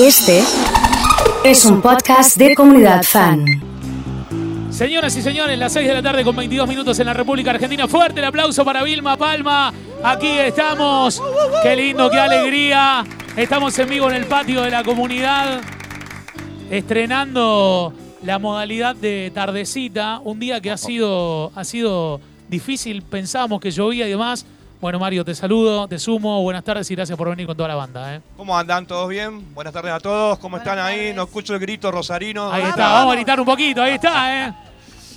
Este es un podcast de comunidad fan. Señoras y señores, las 6 de la tarde con 22 minutos en la República Argentina. Fuerte el aplauso para Vilma Palma. Aquí estamos. Qué lindo, qué alegría. Estamos en vivo en el patio de la comunidad, estrenando la modalidad de tardecita. Un día que ha sido, ha sido difícil. Pensábamos que llovía y demás. Bueno, Mario, te saludo, te sumo. Buenas tardes y gracias por venir con toda la banda. ¿eh? ¿Cómo andan? ¿Todos bien? Buenas tardes a todos. ¿Cómo están ahí? No escucho el grito rosarino. Ahí está, vamos a gritar un poquito. Ahí está, ¿eh?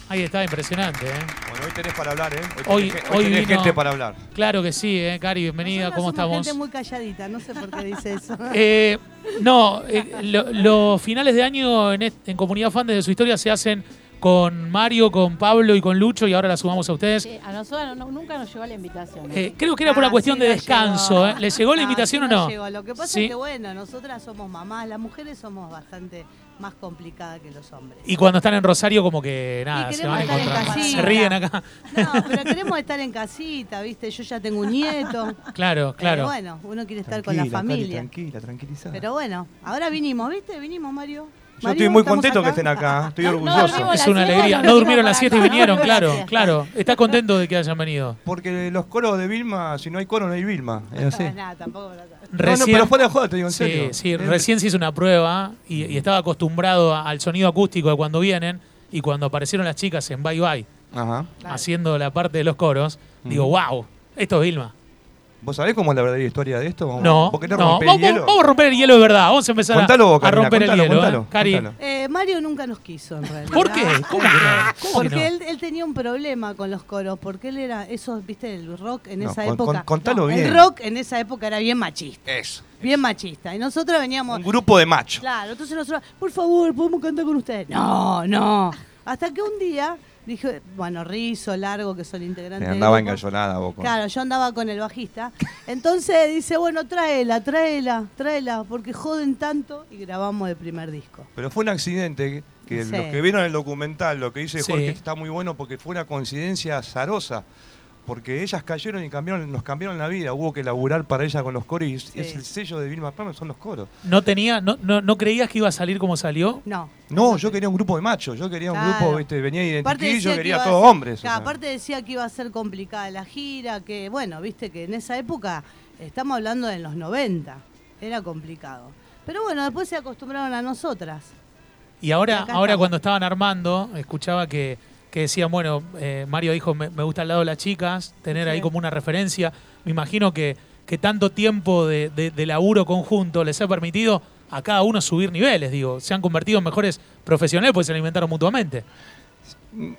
Ahí está, impresionante, ¿eh? Bueno, hoy tenés para hablar, ¿eh? Hoy- tenés, hoy tenés vino- gente para hablar. Claro que sí, ¿eh? Cari, bienvenida. ¿Cómo estamos? gente muy calladita, no sé por qué dice eso. Eh, no, eh, lo- los finales de año en, en Comunidad Fan desde su historia se hacen con Mario, con Pablo y con Lucho y ahora la sumamos a ustedes. Sí, a nosotros no- nunca nos llegó la invitación. ¿eh? Eh, creo que era por una Ah, cuestión sí de descanso. ¿eh? ¿Le llegó la Ah, invitación sí o no? llegó. Lo que pasa Sí. es que, bueno, nosotras somos mamás, las mujeres somos bastante más complicadas que los hombres. Y cuando están en Rosario, como que nada, se van a estar en encontrar. Se ríen acá. No, pero queremos estar en casita, ¿viste? Yo ya tengo un nieto. Claro, claro. Pero bueno, uno quiere estar con la familia. tranquila, tranquilizada. Pero bueno, ahora vinimos, ¿viste? Vinimos, Mario. Yo estoy muy ¿estamos contento que estén acá. Estoy No, no orgulloso. Es una alegría. No durmieron vinimos la siesta y vinieron, claro, claro. ¿Está contento de que hayan venido? Porque los coros de Vilma, si no hay coro, no hay Vilma. Es así. No, nada, tampoco. No, Recién, pero fuera de joda, te digo en sí, serio. sí, Eh, recién se hizo una prueba y, y estaba acostumbrado a- al sonido acústico de cuando vienen y cuando aparecieron las chicas en Bye Bye Ajá. Haciendo la parte de los coros, digo, Ujú. wow, esto es Vilma. ¿Vos sabés cómo es la verdadera historia de esto? Vamos- No, ¿Por qué no no. Vamos, hielo? vamos a romper el hielo de verdad. Vamos a empezar a- Contalo a, Karina, romper contalo, el hielo. contalo, ¿eh? Cari. Eh, Mario nunca nos quiso, en realidad. ¿por qué? ¿Cómo que no? ¿Cómo que Porque no? él, él tenía un problema con los coros, porque él era, eso, viste, el rock en No, esa con- época. con- contalo bien. El rock en esa época era bien machista, Eso. bien machista. Y nosotros veníamos, Un grupo de machos. claro, entonces nosotros, por favor, podemos cantar con ustedes. No, no. Hasta que un día dije, bueno, Rizo, Largo, que son integrantes. Me andaba engallonada vos. con- Claro, yo andaba con el bajista. Entonces dice, bueno, tráela, tráela, tráela, porque joden tanto y grabamos el primer disco. Pero fue un accidente que Sí. los que vieron el documental, lo que dice Sí. Jorge está muy bueno porque fue una coincidencia azarosa. Porque ellas cayeron y cambiaron, nos cambiaron la vida. Hubo que laburar para ella con los coros y es- Sí. es el sello de Vilma Palma, son los coros. ¿No, tenía, no, no, ¿No creías que iba a salir como salió? No. No, yo quería un grupo de machos. Yo quería un grupo, viste, venía decía yo que quería a todos ser- hombres. o claro, sea. aparte decía que iba a ser complicada la gira, que bueno, viste que en esa época, estamos hablando de los 90, era complicado. Pero bueno, después se acostumbraron a nosotras. Y ahora, ahora estamos. cuando estaban armando, escuchaba que, que decían, bueno, eh, Mario dijo, me, me gusta al lado de las chicas, tener ahí como una referencia. Me imagino que, que tanto tiempo de, de- de laburo conjunto les ha permitido a cada uno subir niveles, digo. Se han convertido en mejores profesionales porque se alimentaron mutuamente.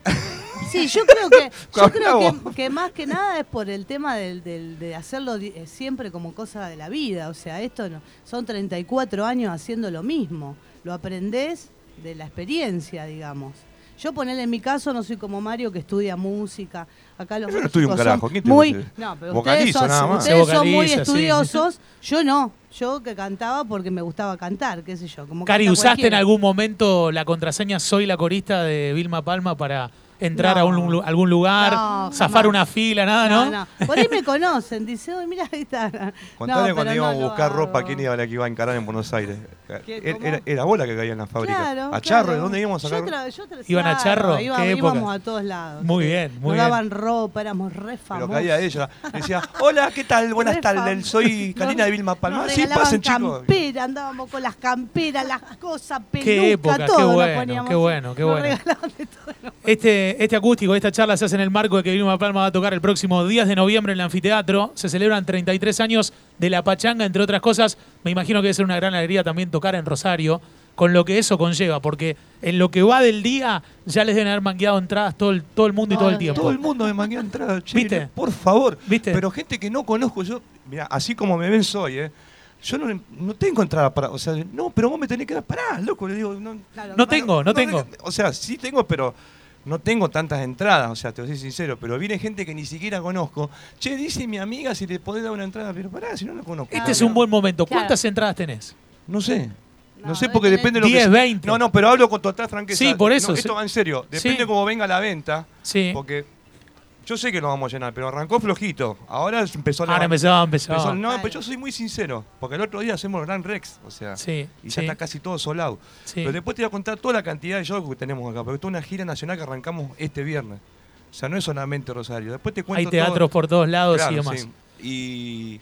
Sí, yo creo que, yo creo que, que más que nada es por el tema del, del- de hacerlo eh, siempre como cosa de la vida. O sea, esto no, son 34 años haciendo lo mismo. Lo aprendés de la experiencia, digamos. Yo ponerle en mi caso, no soy como Mario que estudia música. Acá los Yo no estudio un carajo, ¿quién te muy, dice? no, pero Vocalizo ustedes, son, nada más. ustedes son muy sí. estudiosos. Yo no. Yo que cantaba porque me gustaba cantar, qué sé yo. Como Cari, ¿usaste en algún momento la contraseña Soy la corista de Vilma Palma para entrar a un algún lugar, No, zafar jamás. una fila, nada, ¿no? No, no. Por ahí me conocen, dice, uy, mira, ahí está. Contale No, cuando pero íbamos no a buscar ropa, quién iba la que iba a encarar en Buenos Aires. ¿Qué, Era, era, era vos la que caía en la fábrica. Claro, ¿A Charro? ¿De claro. dónde íbamos a Yo sacar? tra- yo tra- ¿Iban a Charro? iba- ¿Qué íbamos época? a todos lados. Muy bien, muy Nos bien. daban ropa, éramos re Pero famosos. caía ella. Decía, hola, ¿qué tal? Buenas tardes, soy Karina de Vilma Palma. Nos Sí, pasen, chicos. campera, andábamos con las camperas, las cosas, peluca, Qué época, todo qué bueno, poníamos. qué bueno, qué Nos bueno. Este, este acústico, esta charla se hace en el marco de que Vilma Palma va a tocar el próximo 10 de noviembre en el anfiteatro. Se celebran 33 años de la pachanga, entre otras cosas. Me imagino que debe ser una gran alegría también tocar en Rosario, con lo que eso conlleva, porque en lo que va del día ya les deben haber mangueado entradas todo el, todo el mundo y todo el tiempo. Todo el mundo me manguea entrada, che, ¿Viste? por favor. ¿Viste? Pero gente que no conozco, yo, mira, así como me ven soy, ¿eh? Yo no, no tengo entrada para, o sea, no, pero vos me tenés que dar, pará, loco, le digo, no, Claro, No tengo, no tengo. O sea, sí tengo, pero no tengo tantas entradas, o sea, te voy a ser sincero, pero viene gente que ni siquiera conozco. Che, dice mi amiga si le podés dar una entrada, pero pará, si no la conozco. Este es un buen momento. Claro. ¿Cuántas entradas tenés? No sé. No, No, sé porque tener depende de lo 10, que... 20. No, no, pero hablo con total franqueza. Sí, por eso, No, sí. esto va en serio. Depende Sí. cómo venga la venta. Sí. Porque Yo sé que lo vamos a llenar, pero arrancó flojito. Ahora empezó la Ahora empezó, empezó. empezó- No, Vale. pero yo soy muy sincero, porque el otro día hacemos el Gran Rex, o sea, Sí, y ya sí. está casi todo solado. Sí. Pero después te voy a contar toda la cantidad de shows que tenemos acá, porque es una gira nacional que arrancamos este viernes. O sea, no es solamente Rosario. Después te cuento Hay todo- teatros por todos lados Claro, y demás. sí. Y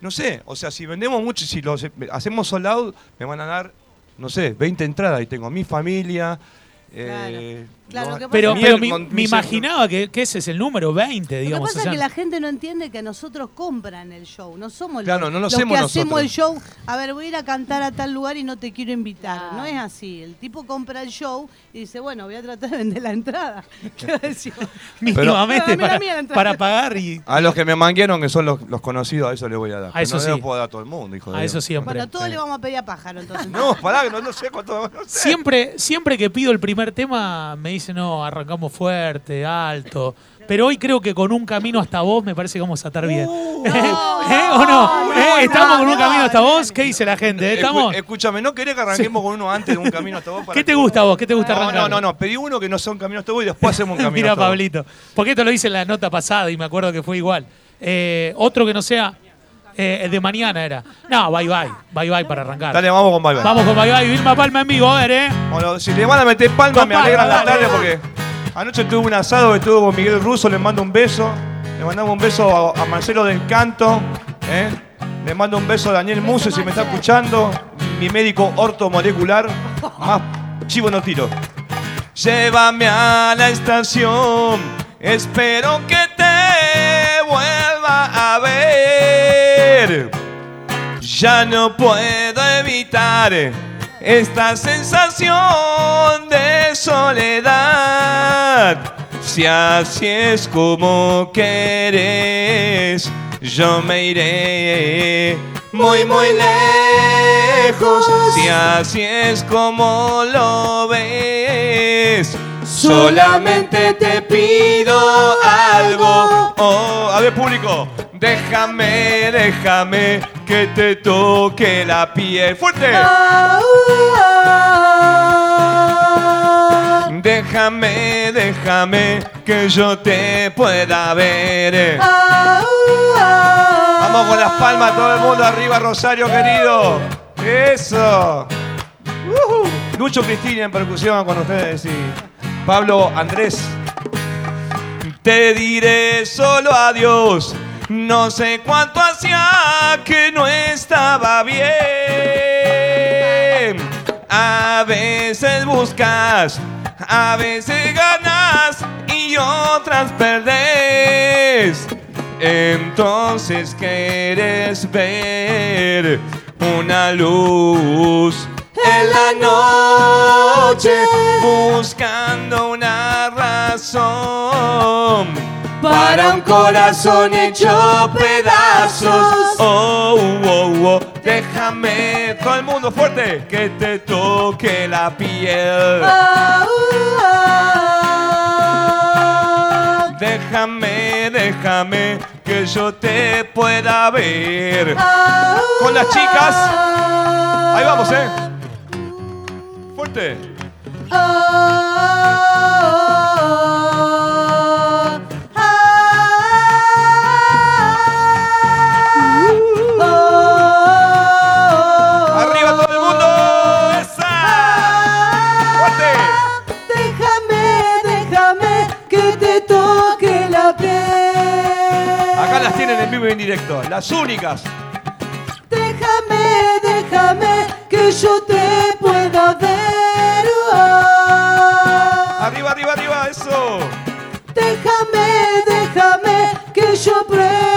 no sé, o sea, si vendemos mucho, si lo hacemos sold out, me van a dar, no sé, 20 entradas. Y tengo mi familia. eh, Claro, no- lo que pasa Pero, me, imaginaba que, que ese es el número 20, Lo que digamos. pasa o sea, es que la gente no entiende que nosotros compran el show, no somos Claro, los, no lo los hacemos que hacemos el show. A ver, voy a ir a cantar a tal lugar y no te quiero invitar. Claro. No es así. El tipo compra el show y dice, bueno, voy a tratar de vender la entrada. Mínimamente Pero- para, para pagar y A los que me manguieron, que son los, los conocidos, a eso le voy a dar. A eso no sí. le puedo dar a todo el mundo, hijo de a Dios. eso siempre. bueno, todos le vamos a pedir a pájaro entonces. No, pará, que no, no sé cuánto. no sé. Siempre, siempre que pido el primer tema me dicen, no, arrancamos fuerte, alto. Pero hoy creo que con un camino hasta vos me parece que vamos a estar bien. Uh, ¿Eh? ¿Eh? ¿O no? no, ¿Eh? no, ¿Estamos con un no, camino hasta vos? ¿Qué dice la gente? ¿Estamos? Escúchame, ¿no querés que arranquemos con uno antes de un camino hasta vos? para ¿Qué te gusta a vos? ¿Qué te gusta No, arrancar? no, no, no, pedí uno que no sea un camino hasta vos y después hacemos un camino Mira, hasta. Pablito. Porque esto lo hice en la nota pasada y me acuerdo que fue igual. Eh, otro que no sea eh, el de mañana era. No, bye bye. Bye bye para arrancar. Dale, vamos con Bye Bye. Vamos con bye bye. Vilma Palma en vivo, a ver, ¿eh? Bueno, si le van a meter palma, Con me alegran palma, la tarde porque anoche tuve un asado que tuve con Miguel Russo, le mando un beso. Le mandamos un beso a, a Marcelo del Canto. ¿eh? Le mando un beso a Daniel Muse si me está escuchando. Mi médico ortomolecular. Más chivo no tiro. Llévame a la estación. Espero que te vuelva a ver. Ya no puedo evitar esta sensación de soledad. Si así es como querés, yo me iré muy, muy lejos. Si así es como lo ves, solamente te pido algo. Oh, a ver, público, déjame, déjame que te toque la piel. ¡Fuerte! Déjame, déjame que yo te pueda ver. Vamos con las palmas, todo el mundo arriba, Rosario querido. Eso. Ujú. Lucho Cristina en percusión con ustedes y Pablo Andrés. Te diré solo adiós. No sé cuánto hacía que no estaba bien. A veces buscas, a veces ganas y otras perdés. Entonces quieres ver una luz en la noche buscando una razón para un corazón hecho pedazos. Oh, oh, oh, déjame todo el mundo fuerte que te toque la piel. Déjame, déjame que yo te pueda ver. Con las chicas. Ahí vamos, eh. Fuerte. En directo. Las únicas. Déjame, déjame que yo te pueda ver. Oh. Arriba, arriba, arriba. Eso. Déjame, déjame que yo pruebe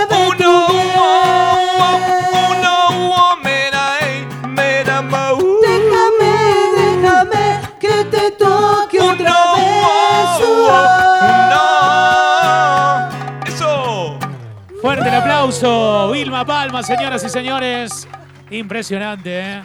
Fuerte el aplauso. Vilma Palma, señoras y señores. Impresionante, ¿eh?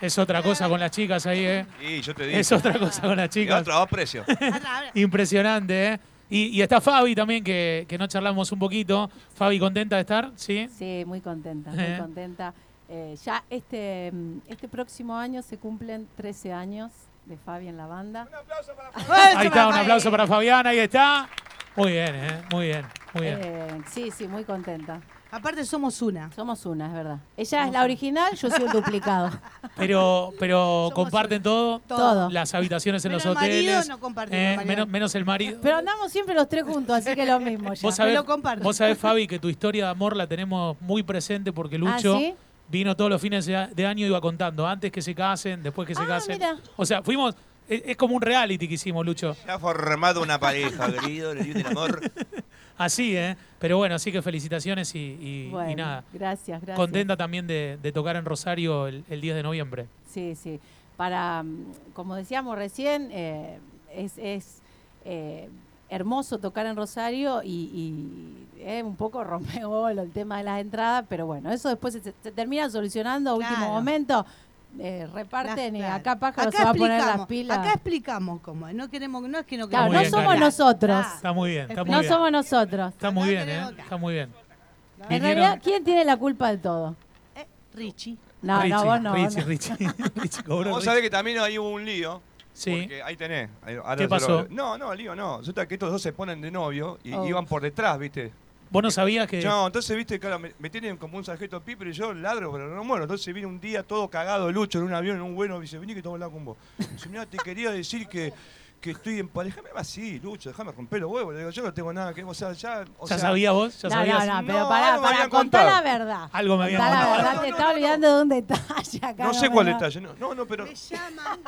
Es otra cosa con las chicas ahí, ¿eh? Y yo te digo. Es otra cosa con las Y chicas. otro a precio. Impresionante, ¿eh? Y, y está Fabi también, que, que no charlamos un poquito. Fabi, ¿contenta de estar? Sí. Sí, muy contenta, muy contenta. Eh, ya este, este próximo año se cumplen 13 años de Fabi en la banda. Ahí está, un aplauso para Fabián, ahí está. Muy bien, ¿eh? Muy bien, muy bien. Eh, sí, sí, muy contenta. Aparte somos una. Somos una, es verdad. Ella es la original, yo soy el duplicado. Pero, pero Somos comparten todo. Todo. Las habitaciones en Menos los el marido, hoteles. no eh, menos, menos el marido. Pero andamos siempre los tres juntos, así que lo mismo ya. Vos sabés, lo vos sabés, Fabi, que tu historia de amor la tenemos muy presente porque Lucho ¿Ah, sí? vino todos los fines de de año y iba contando. Antes que se casen, después que se Ah, casen. mira. O sea, fuimos. Es, es como un reality que hicimos, Lucho. Se ha formado una pareja, querido, le dio el amor. Así, ¿eh? Pero bueno, así que felicitaciones y, y- y Bueno, nada. Gracias, gracias. Contenta también de, de tocar en Rosario el, el 10 de noviembre. Sí, sí. Para, mm, como decíamos recién, eh, es, es, eh, hermoso tocar en Rosario y, y, eh, un poco rompe bolo el tema de las entradas, pero bueno, eso después se, se termina solucionando a último Claro. momento. Eh, reparten y Claro. acá Pájaro Acá se va a poner las explicamos, pilas. Acá explicamos cómo es. No queremos, no es que no Claro, Muy no bien, somos Cari. nosotros. Ah. Está muy bien, está muy No bien. somos nosotros. Está muy bien, ¿eh? Está muy bien. En Vinieron- realidad, ¿quién tiene la culpa de todo? Eh, Richie. No, Richie, no, vos no. Richie, no. Richie, Richie cobró. Vos Richie. sabés que también ahí hubo un lío. Sí. Porque ahí tenés. ahí- ¿Qué se lo- pasó? No, no, lío no. Resulta que estos dos se ponen de novio y Oh. iban por detrás, ¿viste? Vos no sabías que. No, entonces, viste, claro, me, me tienen como un sargento piper y yo ladro, pero no muero. Entonces viene un día todo cagado Lucho en un avión, en un vuelo, y dice, vení que que hablar con vos. Dice, mirá, te quería decir que, que estoy en pareja. Déjame así, Lucho, déjame romper los huevos. Le digo, yo no tengo nada que... O sea, ya... O ¿Ya sea, sabías vos? ¿Ya No, sabías? no, no, pero No, me habían contá contado. la verdad. Algo me habían Contá la contado. verdad, No, te no, estaba no, olvidando de un detalle acá. No sé me cuál detalle. No, no, pero... Me llaman.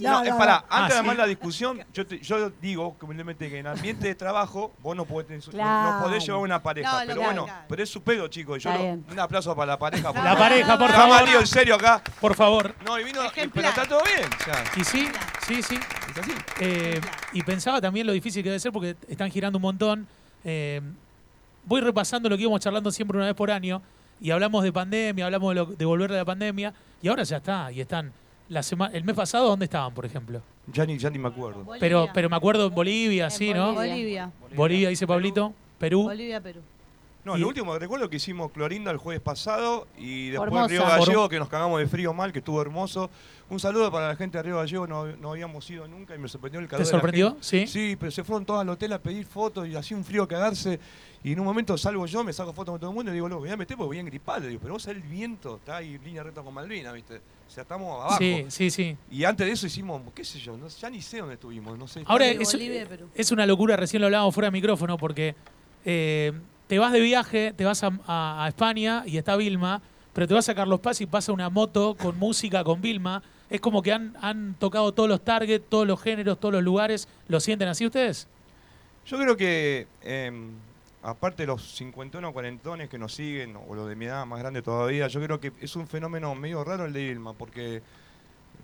No, No, es no, para, antes Ah, de ¿sí? armar la discusión, yo, te- yo digo humildemente que en ambiente de trabajo vos no podés, tener- no- no, Claro. podés llevar una pareja. Pero claro, bueno, claro. pero es su pedo, chicos. Yo lo- un aplauso para la pareja. La pareja, por Jamás favor. lío en serio acá. Por favor. No, y vino, pero está todo bien. Y sí, sí, sí. es así. Eh, y pensaba también lo difícil que debe ser porque están girando un montón. Eh, voy repasando lo que íbamos charlando siempre una vez por año y hablamos de pandemia, hablamos de, lo- de volver de la pandemia y ahora ya está. Y están. La sema- el mes pasado, ¿dónde estaban, por ejemplo? Ya ni, ya ni me acuerdo. Pero, pero me acuerdo en Bolivia, En sí, ¿no? Bolivia. Bolivia. Bolivia, dice Pablito. Perú. Bolivia, Perú. No, Y- lo último que recuerdo que hicimos Clorinda el jueves pasado y después Formosa. Río Gallego, que nos cagamos de frío mal, que estuvo hermoso. Un saludo para la gente de Río Gallego, no, no habíamos ido nunca y me sorprendió el calor. ¿Te de la sorprendió? gente. Sí. Sí, pero se fueron todos al hotel a pedir fotos y hacía un frío cagarse. Y en un momento salgo yo, me saco fotos con todo el mundo y digo, no, me voy a meter porque voy a gripar. Le digo, pero vos sabés el viento, está ahí en línea recta con Malvina, ¿viste? O sea, estamos abajo. Sí, sí, sí. Y antes de eso hicimos, qué sé yo, no, ya ni sé dónde estuvimos, no sé. Ahora es, Bolivia es una locura, recién lo hablábamos fuera de micrófono, porque eh, te vas de viaje, te vas a, España y está Vilma, pero te vas a Carlos Paz y pasa una moto con música, con Vilma. Es como que han, tocado todos los targets, todos los géneros, todos los lugares. ¿Lo sienten así ustedes? Yo creo que, eh, aparte de los 51 o 40 que nos siguen, o los de mi edad más grande todavía, yo creo que es un fenómeno medio raro el de Ilma, porque,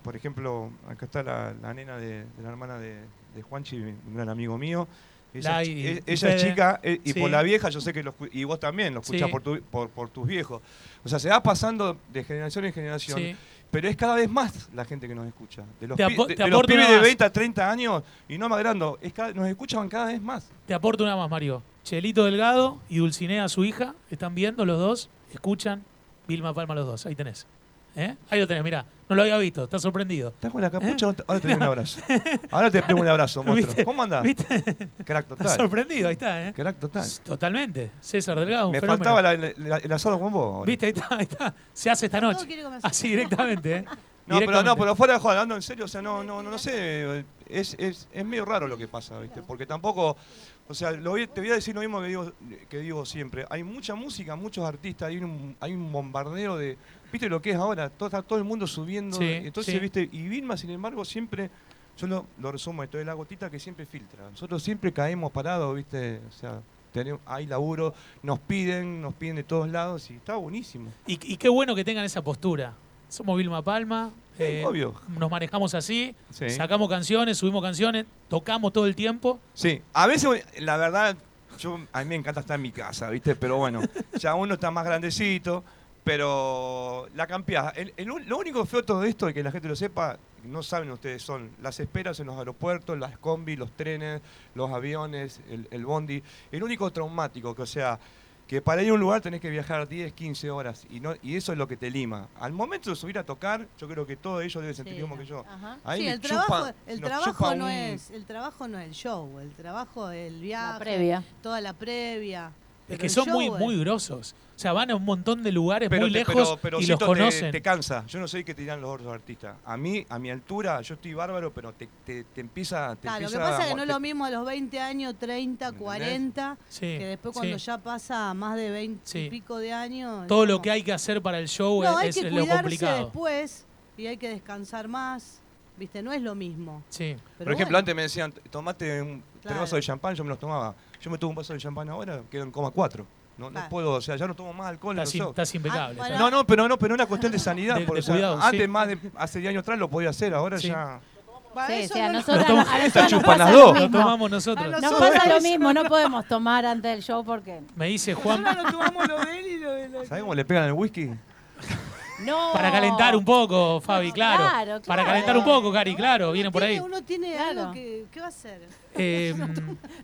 por ejemplo, acá está la, nena de, de la hermana de, de Juanchi, un gran amigo mío. Ella, e- ella es chica, eh, y Sí. por la vieja yo sé que lo y vos también lo escuchás Sí. por, tu- por, por tus viejos. O sea, se va pasando de generación en generación. Sí. Pero es cada vez más la gente que nos escucha. De los, Te pi- apo- de- te de los pibes de más. 20 a 30 años y no más es cada- nos escuchan cada vez más. Te aporto una más, Mario. Chelito Delgado y Dulcinea, su hija, están viendo los dos, escuchan. Vilma Palma los dos, ahí tenés. ¿Eh? Ahí lo tenés, mirá. No lo había visto, estás sorprendido. ¿Estás con la capucha? Ahora te doy un abrazo. Ahora te pego un abrazo, monstruo. ¿Viste? ¿Cómo andás? ¿Viste? Crack total. sorprendido, ahí está, ¿eh? Crack total. Totalmente. César Delgado, un Me fenómeno. faltaba la- la- el asado con vos. ahora. ¿Viste? Ahí está, ahí está. Se hace esta noche. Así directamente, ¿eh? No, pero no, pero fuera de joda, hablando en serio, o sea, no, no, no, no sé, es, es, es medio raro lo que pasa, ¿viste? Porque tampoco, o sea, lo voy- te voy a decir lo mismo que digo, que digo siempre, hay mucha música, muchos artistas, hay un, hay un bombardeo de, ¿viste lo que es ahora? Todo, está todo el mundo subiendo, Sí, entonces, sí. ¿viste? Y Vilma, sin embargo, siempre, yo lo, lo resumo esto, es la gotita que siempre filtra, nosotros siempre caemos parados, ¿viste? O sea, tenemos, hay laburo, nos piden, nos piden de todos lados y está buenísimo. Y, y qué bueno que tengan esa postura. Somos Vilma Palma. eh, obvio. Nos manejamos así. Sí. Sacamos canciones, subimos canciones, tocamos todo el tiempo. Sí, a veces, la verdad, yo, a mí me encanta estar en mi casa, ¿viste? Pero bueno, ya uno está más grandecito, pero la campeada. El, el un- lo único feo de todo esto, y que la gente lo sepa, no saben ustedes, son las esperas en los aeropuertos, las combi, los trenes, los aviones, el, el bondi. El único traumático, que o sea, que para ir a un lugar tenés que viajar 10, 15 horas y no y eso es lo que te lima. Al momento de subir a tocar, yo creo que todo ellos deben sentir Sí. lo mismo que yo. Ajá. Ahí Sí, el chupa- trabajo, el trabajo no un- es, el trabajo no es el show, el trabajo es el viaje, La previa. toda la previa. Es que son show muy, es- muy grosos. O sea, van a un montón de lugares muy te- lejos pero- pero y los Cito, conocen. Te, cansa. Yo no sé qué te dirán los otros artistas. A mí, a mi altura, yo estoy bárbaro, pero te, te, te empieza. Te Claro, lo que pasa es que no es lo mismo a los 20 años, 30, ¿Entendés? 40, Sí, que después cuando sí. ya pasa más de 20 Sí. y pico de años. Todo lo que hay que hacer para el show No, hay es, que es lo complicado. después y hay que descansar más. Viste, no es lo mismo. Sí. Pero Por ejemplo, bueno. antes me decían, tomate un Claro. de champán, yo me los tomaba. Yo me tomo un vaso de champán ahora, quedo en coma cuatro. No, no Claro. puedo, o sea, ya no tomo más alcohol. Estás, shows. estás impecable. Ah, No, no, pero no, pero una cuestión de sanidad. De- porque, de o sea, cuidado, sí. antes, más de hace 10 años atrás lo podía hacer, ahora Sí. ya. Sí, sí, a no lo- a chupan las dos. tomamos nosotros. Ah, Nos Nosotros pasa lo mismo, no podemos tomar antes del show porque Me dice Juan, Nosotros nos tomamos lo de él y lo de la- ¿Sabes cómo le pegan el whisky? No. para calentar un poco, Fabi, claro. Claro, Para claro. calentar un poco, Cari, claro, viene por ahí. Uno tiene Claro. algo que. ¿Qué va a hacer? Eh,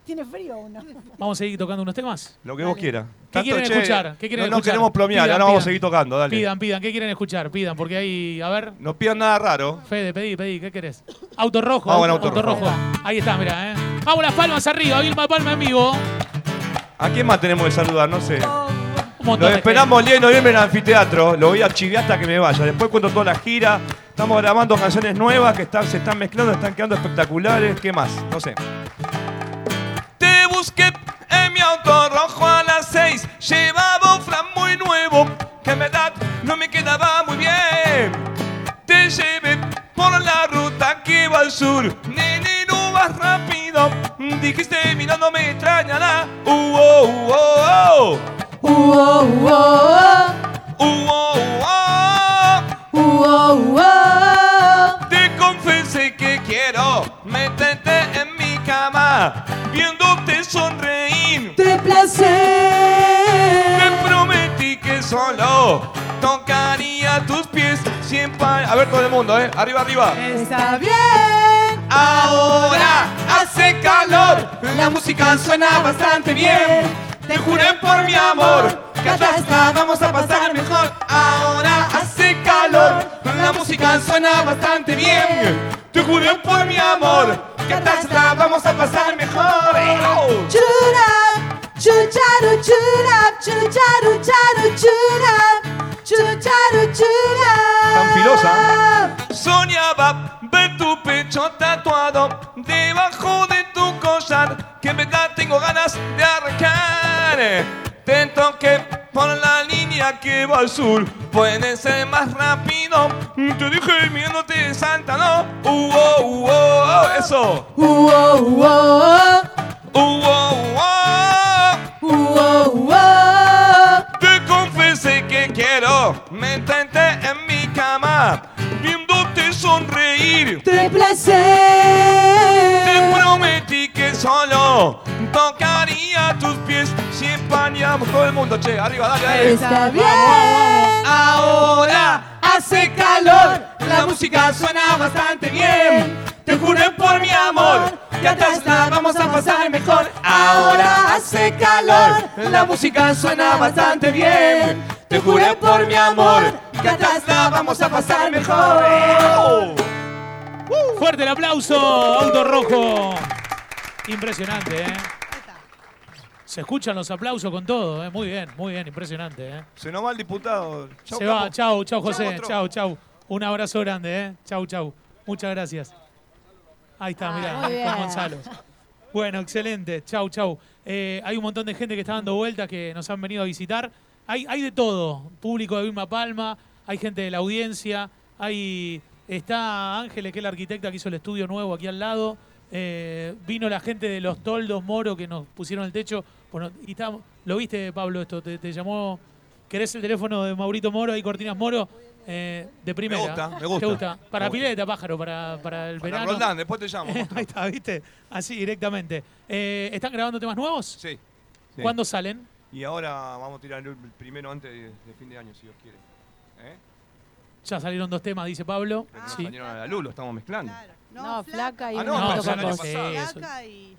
Tiene frío uno. vamos a seguir tocando unos temas. Lo que vos quieras. ¿Qué quieren escuchar? ¿Qué quieren no, no escuchar? queremos plomear, Pidan, ahora vamos a pidan. seguir tocando, dale. Pidan, pidan, ¿qué quieren escuchar? Pidan, porque hay, a ver, No pidan nada raro. Fede, pedí, pedí, ¿qué querés? Auto rojo, Vamos en auto, auto auto rojo. rojo. Ahí está, mirá, ¿eh? Vamos las palmas arriba, Vilma Palma en vivo. ¿A quién más tenemos que saludar? No sé. Montón Nos esperamos el 10 de noviembre en el anfiteatro. Lo voy a chiviar hasta que me vaya. Después cuento toda la gira. Estamos grabando canciones nuevas que están, se están mezclando, están quedando espectaculares. ¿Qué más? No sé. Te busqué en mi auto rojo a las 6. Llevaba un flan muy nuevo que en verdad no me quedaba muy bien. Te llevé por la ruta que va al sur. Nene, no vas rápido. Dijiste mirándome me extrañará. Uh, oh, uh, oh, oh, Te confesé que quiero meterte en mi cama, viéndote sonreír. De Te placer. prometí que solo tocaría tus pies siempre. A ver todo el mundo, ¿eh? Arriba, arriba. Está bien. Ahora hace calor, la música suena bastante bien. Te juré por mi amor que atrás la vamos a pasar mejor. Ahora hace calor, la música suena bastante bien. Te juré por mi amor que atrás la vamos a pasar mejor. Churap, chucharu, churap, chucharu, charu, churap, chucharu, churap. Tan filosa. Soñaba ver tu pecho tatuado debajo de tu collar, que en verdad tengo ganas de arrancar. Te toqué por la línea que va al sur, puede ser más rápido. Te dije mirándote Santa, ¿no? Uh, oh, uh, oh, oh, eso. Uh, oh, uh, oh, Uh, oh, uh, oh. uh, oh, uh, oh. Te confesé que quiero meterte en mi cama, viéndote sonreír. De Te placer. prometí que solo tocaría tus pies si empañamos todo el mundo. Che, arriba, dale, dale. Está bien. Ahora hace calor, la música suena bastante bien. Te juré por mi amor que atrás la vamos a pasar mejor. Ahora hace calor, la música suena bastante bien. Te juré por mi amor que atrás la vamos a pasar mejor. Fuerte el aplauso, Auto Rojo. Impresionante, ¿eh? Se escuchan los aplausos con todo, ¿eh? Muy bien, muy bien, impresionante, ¿eh? Se nos va el diputado. Se va, chau, chau, José, chau, chau. Un abrazo grande, ¿eh? Chau, chau. Muchas gracias. Ahí está, Ah, mirá, con bien. Gonzalo. Bueno, excelente. Chau, chau. Eh, hay un montón de gente que está dando vueltas que nos han venido a visitar. Hay, hay de todo. Público de Vilma Palma, hay gente de la audiencia, hay está Ángeles, que es la arquitecta que hizo el estudio nuevo aquí al lado. Eh, vino la gente de los toldos Moro que nos pusieron el techo. Bueno, y estábamos- ¿Lo viste, Pablo, esto? ¿Te, te llamó? ¿Querés el teléfono de Maurito Moro y Cortinas Moro? Eh, de primera. gusta, me gusta. ¿Te gusta? Para Me gusta. pileta, pájaro, para, para el Para verano. Roldán, después te llamo. Ahí está, ¿viste? Así directamente. Eh, ¿Están grabando temas nuevos? Sí. sí. ¿Cuándo salen? Y ahora vamos a tirar el primero antes de, de fin de año, si Dios quiere. ¿Eh? Ya salieron dos temas, dice Pablo. Pero no Sí. salieron a la luz, lo estamos mezclando. Claro. No, flaca y Ah, no, minuto con vos. Flaca y.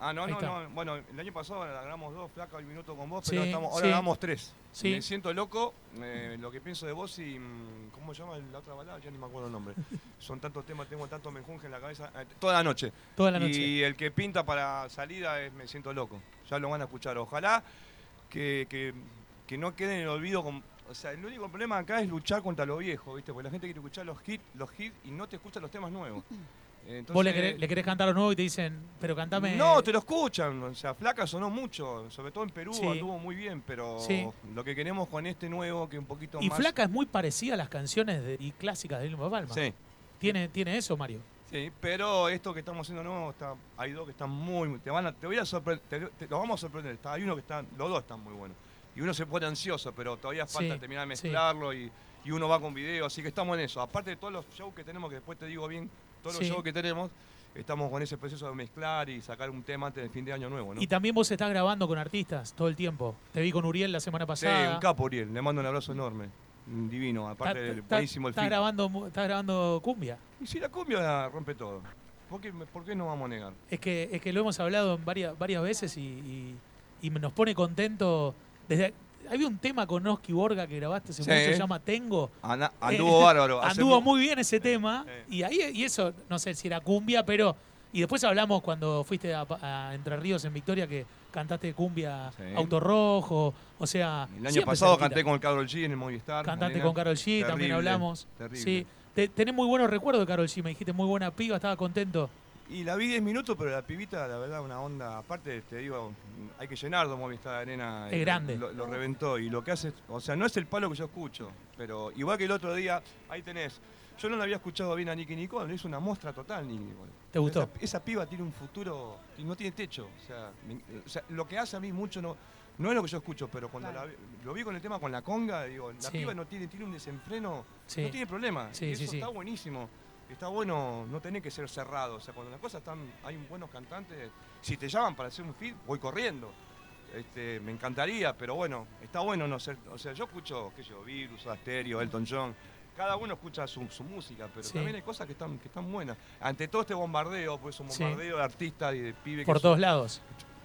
Ah, no, no, no. Bueno, el año pasado grabamos dos, flaca, y minuto con vos, Sí, pero estamos, ahora sí. grabamos tres. Sí. Me siento loco, eh, lo que pienso de vos y. mm, ¿Cómo se llama la otra balada? Ya ni me acuerdo el nombre. Son tantos temas, tengo tanto menjunje en la cabeza. eh, toda la noche. Toda la noche. Y el que pinta para salida es Me siento loco. Ya lo van a escuchar. Ojalá que, que, que no quede en el olvido. Con, o sea, el único problema acá es luchar contra lo viejo, ¿viste? Porque la gente quiere escuchar los hits, los hits y no te escucha los temas nuevos. Entonces, Vos le querés, le querés cantar lo nuevo y te dicen, pero cantame. no, te lo escuchan. O sea, Flaca sonó mucho, sobre todo en Perú Sí. anduvo muy bien, pero Sí. lo que queremos con este nuevo, que un poquito Y más. Flaca es muy parecida a las canciones de- y clásicas de Vilma Palma. Sí, ¿Tiene, ¿Tiene eso, Mario? sí, pero esto que estamos haciendo nuevo, está, hay dos que están muy. Te, van a, te voy a sorprender, te, te- los vamos a sorprender. Está, hay uno que están, los dos están muy buenos. Y uno se pone ansioso, pero todavía falta Sí, terminar de sí. mezclarlo y, y uno va con video, así que estamos en eso. Aparte de todos los shows que tenemos, que después te digo bien, todos Sí. los shows que tenemos, estamos con ese proceso de mezclar y sacar un tema antes del fin de año nuevo, ¿no? Y también vos estás grabando con artistas todo el tiempo. Te vi con Uriel la semana Sí, pasada. un capo, Uriel. Le mando un abrazo enorme. Un Divino, aparte Está- del está- buenísimo el film. grabando, estás grabando cumbia. Y si la cumbia rompe todo, ¿por qué, por qué no vamos a negar? Es que, es que lo hemos hablado varias, varias veces y, y- y nos pone contento. Desde, había un tema con Oski Borga que grabaste hace Sí. mucho, se llama Tengo. Ana- anduvo bárbaro. Hace Anduvo mu- muy bien ese tema. Y ahí y eso, no sé si era cumbia, pero. Y después hablamos cuando fuiste a, a Entre Ríos en Victoria que cantaste cumbia Sí. Auto Rojo. O sea. El año pasado canté con Carol G en el Movistar. Cantaste con Carol G, también hablamos. terrible. Sí. Te- tenés muy buenos recuerdos de Carol G, me dijiste muy buena piba, estaba contento. Y la vi 10 minutos, pero la pibita, la verdad, una onda. Aparte, te digo, hay que llenarlo, Movistar Arena. Es y grande. Lo, lo reventó. Y lo que hace, o sea, no es el palo que yo escucho, pero igual que el otro día, ahí tenés. Yo no la había escuchado bien a Nicky Nicole, le hizo una muestra total, Nicky Nicole. ¿Te gustó? Esa, esa piba tiene un futuro y no tiene techo. O sea, me- o sea, lo que hace a mí mucho no, no es lo que yo escucho, pero cuando Claro. la lo vi con el tema con la conga, digo, la Sí. piba no tiene, tiene un desenfreno, Sí. no tiene problema. Sí, y sí, eso sí. está buenísimo. Está bueno no tener que ser cerrado. O sea, cuando las cosas están, hay buenos cantantes, si te llaman para hacer un film, voy corriendo. Este, me encantaría, pero bueno, está bueno no ser. O sea, yo escucho, qué sé yo, Virus, Asterio, Elton John. Cada uno escucha su, su música, pero Sí. también hay cosas que están, que están buenas. Ante todo este bombardeo, pues un Sí. bombardeo de artistas y de pibes Por que todos son- lados.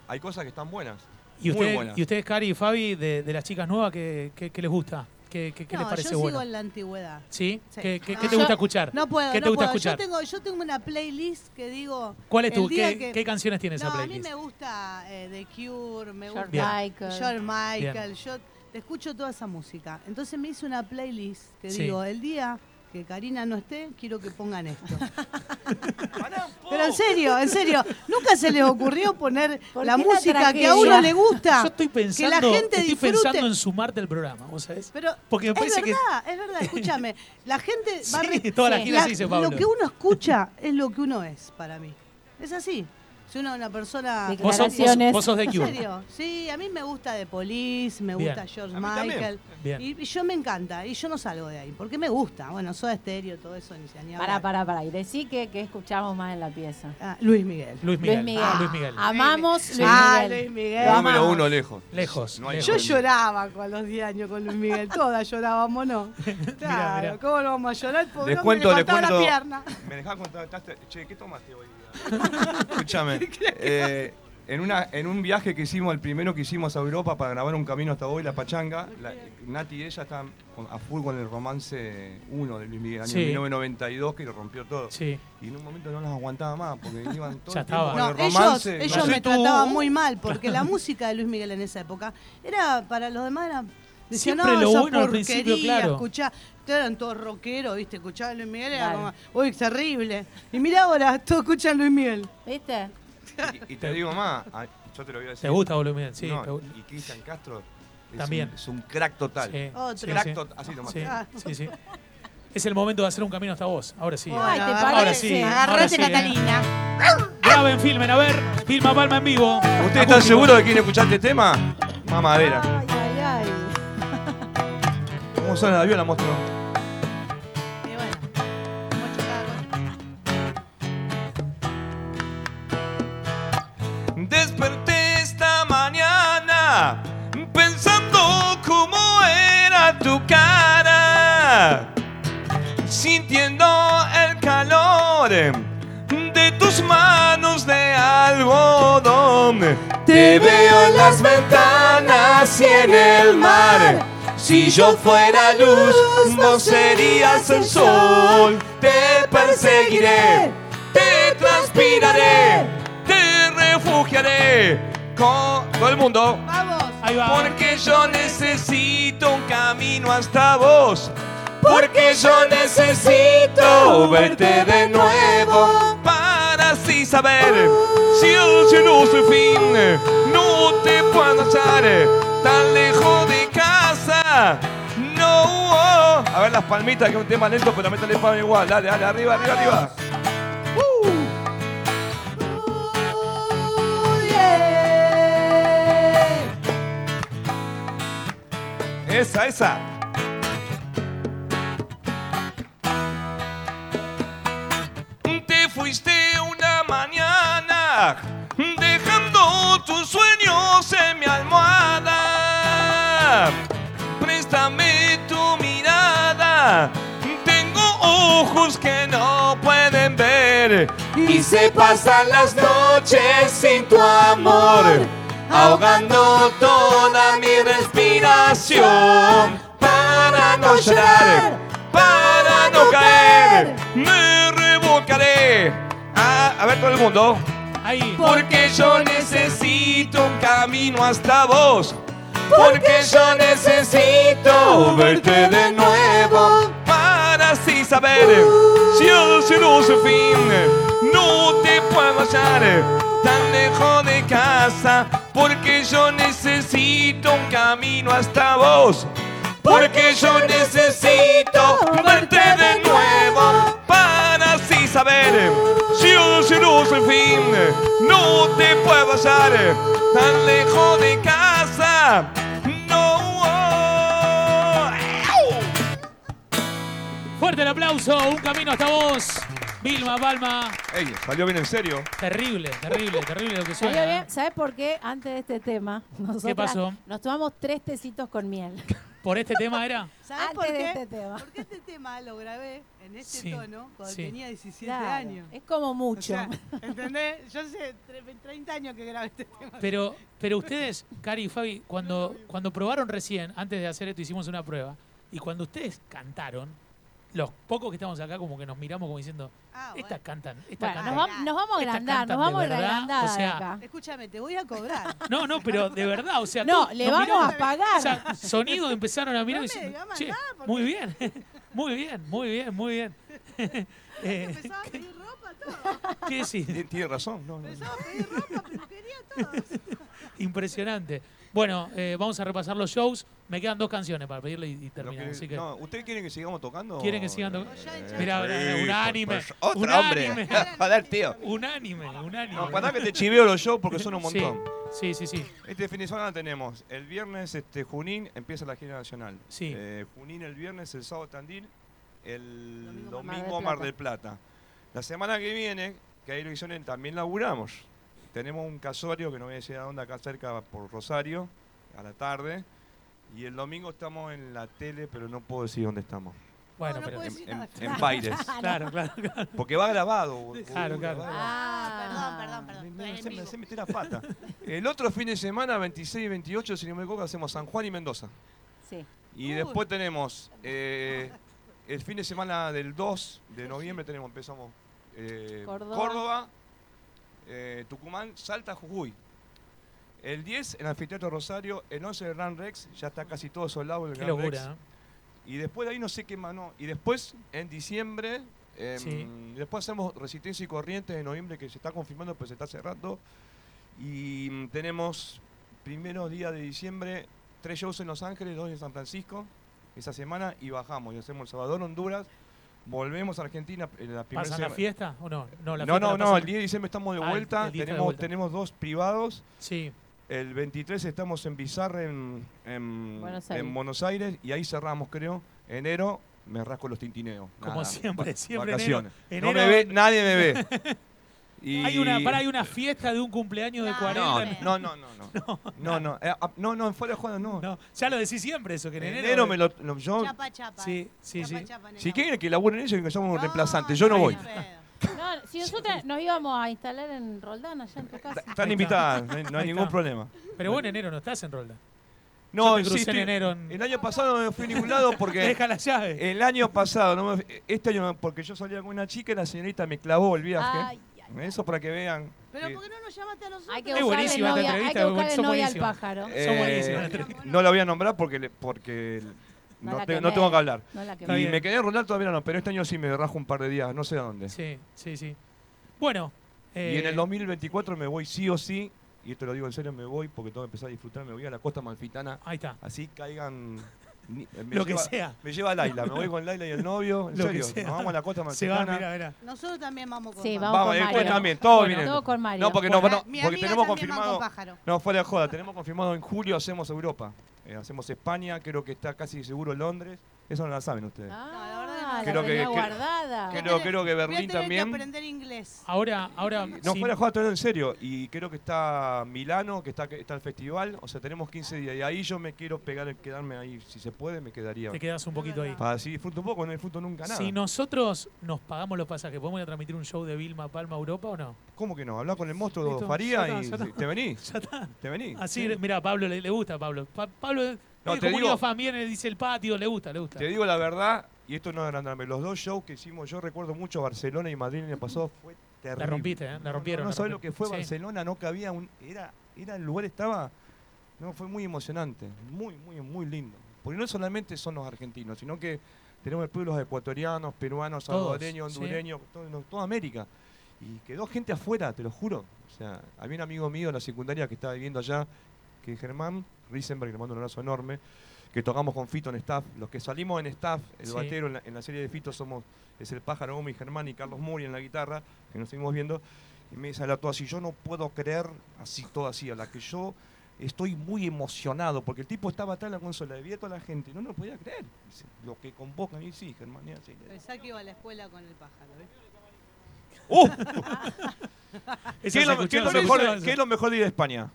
hay cosas que están buenas. ¿Y, muy usted, buenas. y ustedes, Cari y Fabi, de, de las chicas nuevas, ¿qué, qué- qué les gusta? ¿Qué, qué- qué no, les parece yo bueno? sigo en la antigüedad. ¿Sí? Sí. ¿Qué, qué- No. qué te Yo- gusta escuchar? No puedo, ¿Qué no te gusta puedo. escuchar? Yo tengo, yo tengo una playlist que digo. ¿Cuál es tu? ¿Qué, que- qué canciones tiene esa No, a mí playlist? me gusta eh, The Cure, me George gusta Bien. Michael. George Michael. Yo escucho toda esa música. Entonces me hice una playlist que Sí. digo, el día que Karina no esté, quiero que pongan esto. Pero en serio, en serio, nunca se les ocurrió poner ¿Por la música que a uno le gusta. Yo estoy que pensando, la gente estoy disfrute. pensando en sumarte al programa, ¿vos sabés? Pero Porque me es parece que- verdad, es verdad, escúchame. La gente va a Sí, re- toda la Sí. la- se dice Pablo. Lo que uno escucha es lo que uno es para mí. Es así. Uno es una persona. Vos sos, vos- Declaraciones. vos sos de ¿En Cure. serio? Sí, a mí me gusta The Police, me Bien. gusta George A mí también. Michael. Bien. Y, y yo me encanta, y yo no salgo de ahí, porque me gusta. Bueno, soy estéreo, todo eso, ni se ni Pará, hablar. pará, pará. Y decí que, que escuchamos más en la pieza. Ah, Luis Miguel. Luis Miguel. Luis Miguel. Ah, Luis Miguel. Amamos Luis Ah, Miguel. Luis Miguel. Lo Número amamos. uno lejos. Lejos, No hay. Yo lloraba con los 10 años con Luis Miguel, todas llorábamos, ¿no? Claro, mirá. ¿cómo no vamos a llorar? Pobre Les cuento, le les cuento. la pierna. Me dejás contar, che, ¿qué tomaste hoy? Escúchame. eh, en, una, en un viaje que hicimos, el primero que hicimos a Europa para grabar un camino hasta hoy, La Pachanga, la- Nati y ella están con- a full con el romance 1 de Luis Miguel, año Sí. 1992, que lo rompió todo. Sí. Y en un momento no las aguantaba más, porque iban todo Ya el tiempo estaba. con No, el ellos, romance. ellos No sé me tú. trataban muy mal, porque la música de Luis Miguel en esa época era para los demás era. Decían, Siempre no, lo esa bueno al principio, porquería, claro. escuchá, eran todos rockeros, ¿viste? Escuchaban Luis Miguel, era Claro. como, uy, terrible. Y mira ahora, todos escuchan Luis Miguel. ¿Viste? Y, y te digo más, ay, yo te lo voy a decir. ¿Te gusta Luis Miguel? Sí. No, te gu- y Cristian Castro es También. Un, es un crack total. Sí, Otro. sí, Crack sí. tot- así nomás. Sí, Ah. sí, sí. Es el momento de hacer un camino hasta vos. Ahora sí. Ay, ¿te Ahora parece? Ahora sí. ahora Agarrate, sí, ¿eh? Catalina. Graben, filmen, a ver. Filma Palma en vivo. ¿Ustedes están Acústico. seguros de que quieren escuchar este tema? Mamadera. Ay, ay, ay. ¿Cómo suena la viola, monstruo? Y bueno, chocaba Desperté esta mañana pensando cómo era tu cara, sintiendo el calor de tus tus manos de algodón. Te veo en las ventanas y en el mar. Si yo fuera luz, no serías el sol. Te perseguiré, te transpiraré, te refugiaré. Con todo el mundo. Vamos. Ahí va. Porque yo necesito un camino hasta vos. Porque yo necesito verte de nuevo. Para así saber si el cielo su fin. No te puedo hallar tan lejos de No. A ver las palmitas, que es un tema lento, pero métale palma igual. Dale, dale, arriba, arriba, arriba. Esa, esa. Te fuiste una mañana dejando tus sueños en mi almohada. Préstame tu mirada. Tengo ojos que no pueden ver y se pasan las noches sin tu amor ahogando toda mi respiración para no llorar, para no caer, me revolcaré. Ah, a ver todo el mundo. Ahí. Porque yo necesito un camino hasta vos. Porque yo necesito verte de nuevo para así saber si el cielo su fin. No te puedo hallar tan lejos de casa porque yo necesito un camino hasta vos. Porque yo necesito verte de nuevo para así saber si el cielo su fin. No te puedo hallar tan lejos de casa. Fuerte el aplauso. Un camino hasta vos. Vilma Palma. Ey, salió bien en serio. Terrible, terrible, terrible lo que suena. ¿eh? ¿Sabes por qué? Antes de este tema, nosotras pasó? nos tomamos tres tecitos con miel. ¿Por este tema era? ¿Sabes Antes por de qué? este tema. Porque este tema lo grabé en este Sí, tono cuando sí. tenía 17 Claro, años. Es como O mucho. sea, ¿entendés? Yo hace tre- 30 años que grabé este tema. Pero, pero ustedes, Cari y Fabi, cuando, cuando probaron recién, antes de hacer esto, hicimos una prueba. Y cuando ustedes cantaron, los pocos que estamos acá, como que nos miramos como diciendo, Ah, estas bueno. cantan, estas Bueno, cantan. nos, vam- nos vamos a Estas agrandar, nos vamos a agrandar o sea. Escúchame, te voy a cobrar. No, no, pero de verdad, o sea, No, todos le vamos miramos, a pagar. O sea, sonido empezaron a mirar No y más "Che, nada, porque- muy bien, muy bien, muy bien, muy bien. Eh, Empezaba a pedir ropa, todo. ¿Qué decís? Tiene, tiene razón. No, no, no. Empezaba a pedir ropa, peluquería, todo. Impresionante. Bueno, eh, vamos a repasar los shows. Me quedan dos canciones para pedirle y, y terminar. que- Así que, no, ¿Ustedes quieren que sigamos tocando? ¿Quieren que sigan tocando? Eh, sí, unánime, pues, Otro hombre. Joder, tío. unánime, unánime. No, para que te chiveo los shows porque son un Sí, montón. sí, sí, sí. Este fin de semana tenemos el viernes este, Junín, empieza la gira nacional. Sí. Eh, Junín el viernes, el sábado Tandil, el Domingo domingo, Mar del Mar del Plata. La semana que viene, que hay elecciones, también laburamos. Tenemos un casorio que no voy a decir a dónde, acá cerca por Rosario, a la tarde. Y el domingo estamos en la tele, pero no puedo decir dónde estamos. Bueno, No, no pero. En, en- en Baires. Claro, claro, claro. Porque va grabado. Claro, claro. grabado. Ah, Perdón, perdón, perdón. me- se me- se la pata. El otro fin de semana, 26 y 28, si no me equivoco, hacemos San Juan y Mendoza. Sí. Y Uy. después tenemos eh, el fin de semana del 2 de noviembre, tenemos, empezamos eh, Córdoba. Eh, Tucumán, Salta, Jujuy. El 10 en Anfiteatro Rosario, el 11 el Gran Rex, ya está casi todo soldado el Qué Gran locura, Rex. ¿no? Y después de ahí no sé qué más, no. Y después, en diciembre, em, Sí. después hacemos Resistencia y Corrientes en noviembre, que se está confirmando, pero se está cerrando. Y mm, tenemos, primero día de diciembre, tres shows en Los Ángeles, dos en San Francisco, esa semana, y bajamos. Y hacemos El Salvador, Honduras, volvemos a Argentina en la primera ¿Pasan la semana. fiesta o no? No, la No, no, la el 10 de diciembre estamos de Ah, el- vuelta, el 10 está de tenemos, vuelta. tenemos dos privados. Sí, El 23 estamos en Bizarre, en, en- Buenos en Aires. Buenos Aires, y ahí cerramos, creo. Enero me rasco los tintineos. Como Nada, siempre, siempre Vacaciones. enero- No me enero- ve, nadie me ve. Y- Hay una, para, hay una fiesta de un cumpleaños de No, 40. No, no, no, no. No, no, no, eh, ah, no, no, fuera de juego, no. No, ya lo decís siempre eso, que en En enero. enero me lo, lo- yo, Chapa, chapa. Sí, sí, Chapa, sí. chapa, nena. si quieren que laburen ellos, que somos un No, reemplazante, yo no voy. No, Si nosotros nos íbamos a instalar en Roldán, allá en tu casa. Están invitadas, no hay, no hay Ahí ningún problema. Pero vos en enero no estás en Rolda. No, te sí, crucé en estoy- enero en- El año pasado no me fui a ningún lado porque. Deja la llave. El año pasado, no me- este año, porque yo salía con una chica y la señorita me clavó el viaje. Ay, ay, Eso para que vean. Pero que- ¿por qué no nos llamaste a nosotros? hay que Es buenísima esta novia, hay que buscarle son novia al buenísimas. pájaro. Son buenísimas Eh, no la voy a nombrar porque, le- porque No no, la te- quemé. no tengo que hablar. No y me quedé en Roldán todavía no, pero este año sí me rajo un par de días, no sé a dónde. Sí, sí, sí. Bueno. Y en eh, el 2024 me voy sí o sí, y esto lo digo en serio, me voy porque tengo que empezar a disfrutar, me voy a la costa malfitana, Ahí está. así caigan... ni- me Lo que sea. Me lleva Laila, me voy con Laila y el novio, en Lo que serio, sea. nos vamos a la costa Se va, malfitana. mira, mira. Nosotros también vamos con Sí, Mario. vamos con eh, Mario. también, todos Bueno, vienen. Todo con Mario. No, porque, no, no, porque tenemos con confirmado... No, fuera de joda, tenemos confirmado en julio hacemos Europa. Eh, hacemos España, creo que está casi seguro Londres. Eso no la saben ustedes. Ah, No, la verdad Creo que- guardada. creo- creo que Voy a Berlín tener también. que aprender inglés. Ahora, ahora. No, sí, fuera digo en serio. Y creo que está Milano, que está, está el festival. O sea, tenemos 15 días. Y ahí yo me quiero pegar, quedarme ahí. Si se puede, me quedaría. te quedas un poquito ahí. Para así disfruto un poco, no disfruto nunca nada. Si nosotros nos pagamos los pasajes, ¿podemos ir a transmitir un show de Vilma Palma a Europa o no? ¿Cómo que no? Habla con el monstruo Listo, Faría ya está, y ya está. te venís. Ya está. Te venís. Así, Sí. mira, a Pablo le, le gusta a Pablo. Pa- Pablo No, te digo- fan, viene, dice el patio, le gusta, le gusta. Te digo la verdad, y esto no es agrandarme. Los dos shows que hicimos, yo recuerdo mucho Barcelona y Madrid el año pasado, fue terrible. La rompiste, ¿eh? La rompieron. No, la sabes lo que fue Sí. Barcelona, no cabía un. Era, era el lugar estaba. No, fue muy emocionante. Muy, muy, muy lindo. Porque no solamente son los argentinos, sino que tenemos el pueblo los ecuatorianos, peruanos, salvadoreños, sí. hondureños, todo- no, toda América. Y quedó gente afuera, te lo juro. O sea, había un amigo mío en la secundaria que estaba viviendo allá, que es Germán Risenberg, le mando un abrazo enorme, que tocamos con Fito en staff. Los que salimos en staff, el Sí. batero en la, en la serie de Fito somos, es el pájaro Gómez, Germán y Carlos Muri en la guitarra, que nos seguimos viendo. Y me dice, todo así, yo no puedo creer, así, todo así, a la que yo estoy muy emocionado, porque el tipo estaba atrás en la consola, y veía a toda la gente, no lo podía creer. Dice, lo que convocan, y sí, Germán, y así. Pensá que iba a la escuela con el pájaro. ¡Uh! Eso ¿Qué, es lo, escuchó, qué es lo se mejor, qué es lo mejor de ir a España?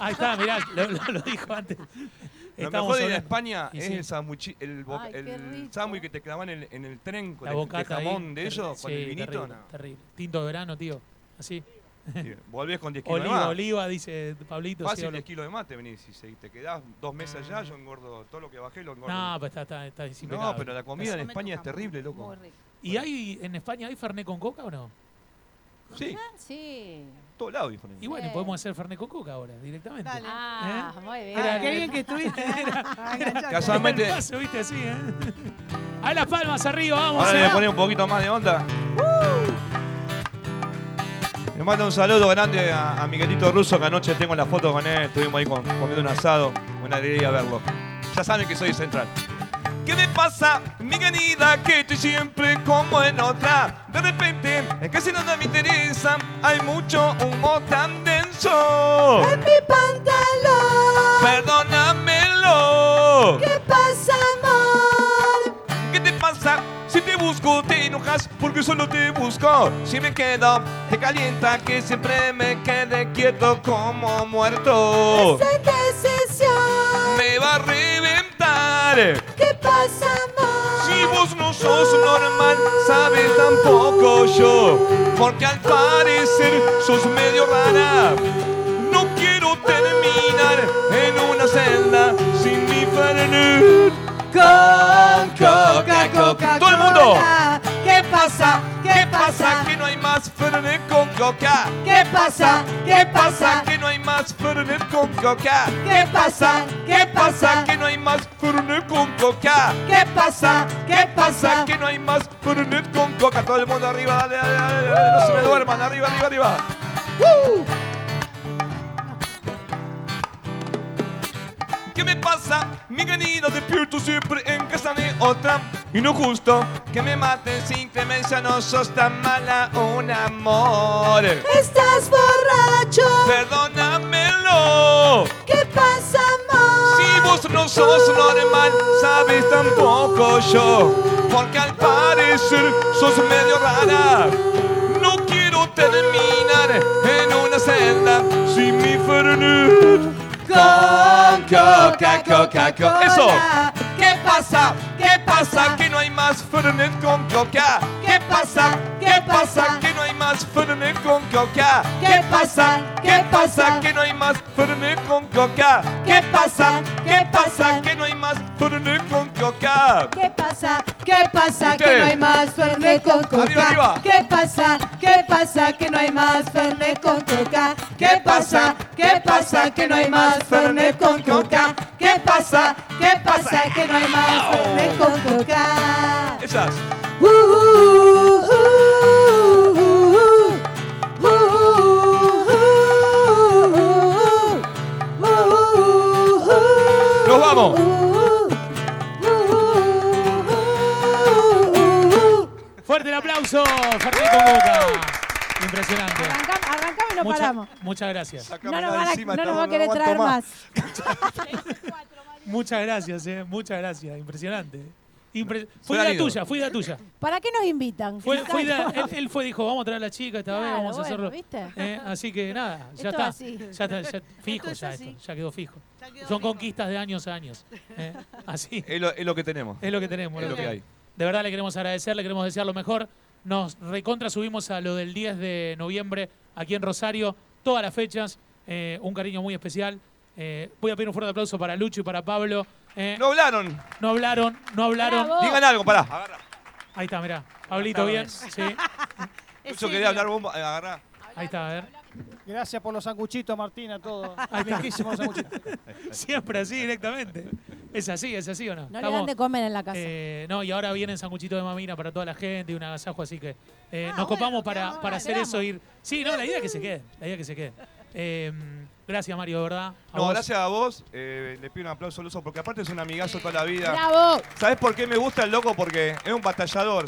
Ahí está, mirá, lo, lo- lo dijo antes. Lo Estamos mejor de ir a hablando- España Y es sí. el sanguchi- el, bo- Ay, qué el rico. sándwich que te clavan en el, en el tren con La el de bocata jamón ahí, de terri- ellos, con sí, el vinito. Terrible, no. terrible. Tinto de verano, tío. Así. Sí, Volvés con 10 kilos de Oliva, más. oliva, dice Pablito. sí, Fácil hablo- 10 kilos de más te venís. Si se- te quedás dos meses allá, yo engordo todo lo que bajé, lo engordo. No, pero está, está, está es No, impecable. pero la comida en España es terrible, loco. Muy rico. ¿Y hay en España hay Fernet con coca o no? Sí, Sí. todo lado diferente. Y bueno, Sí. podemos hacer Fernet con coca ahora, directamente. Dale. Ah, muy bien. Era- qué bien que estuviste. Enganchate. Casualmente- El paso, viste así, ¿eh? A las palmas arriba, vamos. Ahora le voy ¿eh? a poner un poquito más de onda. Le mando un saludo grande a, a Miguelito Russo, que anoche tengo la foto con él. Estuvimos ahí con- comiendo un asado. Una alegría verlo. Ya saben que soy central. ¿Qué me pasa, mi querida? Que estoy siempre como en otra. De repente, es que si no me interesa, hay mucho humo tan denso. En mi pantalón. Perdónamelo. ¿Qué pasa, amor? ¿Qué te pasa? Si te busco te enojas porque solo te busco. Si me quedo te calienta que siempre me quede quieto como muerto. Esa decisión. Me va ¿Qué pasa, amor? Si vos no sos normal, sabes tampoco yo. Porque al parecer sos medio rara. No quiero terminar en una celda sin mi Fernet. Con coca, coca, Todo el mundo. ¿Qué pasa? ¿Qué pasa? Que no hay más Fernet con coca. ¿Qué pasa? ¿Qué pasa pasa? Más Fernet con coca? ¿Qué pasa? ¿Qué pasa que no hay más Fernet con coca? ¿Qué pasa? ¿Qué pasa que no hay más Fernet con coca? Todo el mundo arriba, dale, dale, dale, dale, no se me duerman, arriba, arriba, arriba. ¿Qué me pasa? Mi querido, despierto siempre en casa de otra Y no justo que me maten sin clemencia No sos tan mala, un amor Estás borracho. Perdónamelo ¿Qué pasa, amor? Si vos no sos normal, sabes tampoco yo. Porque al parecer sos medio rara. No quiero terminar en una celda sin mi Fernet. Con coca, coca, coca. Eso. ¿Qué pasa? ¿Qué Pasa que no hay más Fernet con coca. ¿Qué pasa? ¿Qué pasa? Más Fernet con coca. ¿Qué pasa? ¿Qué pasa? Que no hay más Fernet con coca. ¿Qué pasa? ¿Qué pasa? Que no hay más Fernet con coca. ¿Qué pasa? ¿Qué pasa? Que no hay más Fernet con coca. ¿Qué pasa? ¿Qué pasa? Que no hay más Fernet con coca. ¿Qué pasa? ¿Qué pasa? Que no hay más Fernet con coca. ¿Qué pasa? ¿Qué pasa? Que no hay más Fernet con coca. Esas. Uh, uh, uh, uh, vamos. Fuerte el aplauso, Fernet con Boca. Impresionante. Arrancame, arrancame y no Mucha- paramos. muchas gracias. No nos, van a, no nos va a querer traer más. Muchas gracias, eh. Muchas gracias. Impresionante. Impre- fue idea tuya, fue idea tuya. ¿Para qué nos invitan? Fue, fue idea- él, él fue, dijo, vamos a traer a la chica esta vez, vamos a hacerlo. ¿viste? Eh, así que nada, ya Esto está. Ya está, ya- fijo Esto es ya así. esto, ya quedó fijo. Ya quedó Son fijo. conquistas de años a años. eh. Así Es lo, es lo que tenemos. es lo que tenemos. Es lo que hay. De verdad le queremos agradecer, le queremos desear lo mejor. Nos recontra subimos a lo del 10 de noviembre aquí en Rosario, todas las fechas, eh, un cariño muy especial. Eh, voy a pedir un fuerte aplauso para Lucho y para Pablo. Eh, No hablaron. no hablaron, no hablaron. Bravo. Digan algo, pará. Agarra. Ahí está, mirá. Pablito, bien. Sí. Yo quería hablar, vos agarrá. Ahí está, a ver. Gracias por los sanguchitos, Martina, todo. Ahí está. Riquísimos sanguchitos. Siempre así, directamente. ¿Es así, es así o no? No le dan de comer en la casa. eh, no, y ahora vienen sanguchitos de mamina para toda la gente y un agasajo, así que eh, Ah, nos copamos bueno, para, quedamos, para hacer eso. ir Sí, no, la idea es que se quede. La idea es que se quede. Eh, gracias, Mario, de verdad. A No, vos. gracias a vos. eh, le pido un aplauso al uso porque aparte es un amigazo toda la vida. ¡Bravo! ¿Sabes por qué me gusta el loco? Porque es un batallador.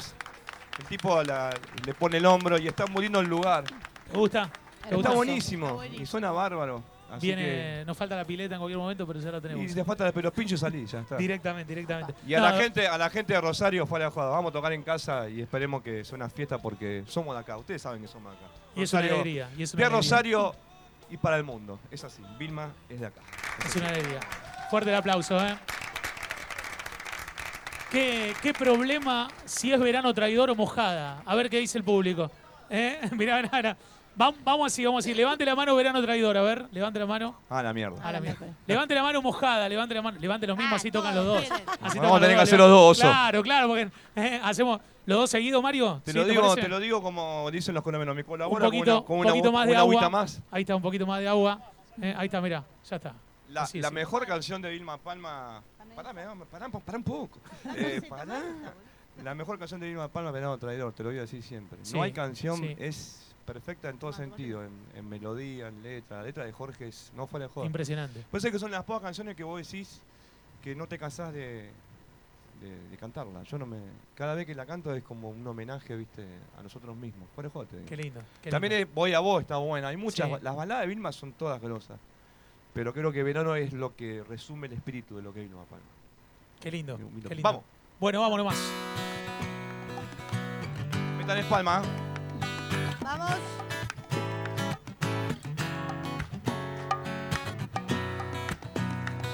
El tipo la- le pone el hombro y está muy lindo el lugar. ¿Te gusta? ¿Te gusta? Está buenísimo y suena bárbaro. Así Viene, nos falta la pileta en cualquier momento, pero ya la tenemos. y te falta de los pinchos salí, ya está. Directamente, directamente. Y a No, la gente, a la gente de Rosario fue a la jugada. Vamos a tocar en casa y esperemos que sea una fiesta porque somos de acá. Ustedes saben que somos de acá. Y es una alegría. Y es una de alegría. Rosario y para el mundo. Es así. Vilma es de acá. Es una alegría. Fuerte el aplauso, ¿eh? ¿Qué, qué problema si es verano traidor o mojada? A ver qué dice el público. ¿Eh? Mirá, mirá, mirá. Vam- Vamos así, vamos así. Levante la mano verano traidor, a ver. Levante la mano. Ah, la mierda. A la mierda. Levante la mano mojada, levante la mano. Levante los mismos, así tocan los dos. Así Vamos a tener que hacer los dos, oso. Claro, claro, porque eh, hacemos los dos seguidos, Mario. Te ¿Sí, lo digo, te lo digo como dicen los colombianos. Me un colabora poquito, con una, con poquito una, más de una agua. más. Ahí está, un poquito más de agua. Eh, ahí está, mira, ya está. La, Así, la así. mejor canción de Vilma Palma. Pará, pará, pará un poco. Eh, pará. La mejor canción de Vilma Palma, Venado Traidor, te lo voy a decir siempre. Sí, no hay canción, sí. es perfecta en todo sentido, en, en melodía, en letra. La letra de Jorge es no fuera de joda. Impresionante. Pues es que son las pocas canciones que vos decís que no te cansás de, de, de cantarla. Yo no me. Cada vez que la canto es como un homenaje, viste, a nosotros mismos. Fuera de joda, te digo. Qué lindo. qué También lindo. es Voy a vos está buena. Hay muchas. Sí. Las baladas de Vilma son todas grosas. Pero creo que Verano es lo que resume el espíritu de lo que es Vilma Palma. Qué lindo. Qué lindo. Vamos. Bueno, vámonos más. Metan en palma. Vamos.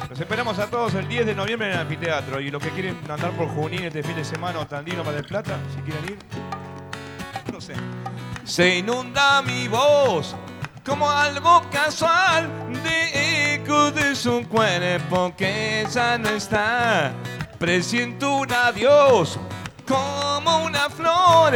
Los esperamos a todos el 10 de noviembre en el anfiteatro. Y los que quieren andar por Junín este fin de semana o Tandino para el Plata, si quieren ir. No sé. Se inunda mi voz como algo casual de eco de su cuerpo que ya no está. Presiento un adiós como una flor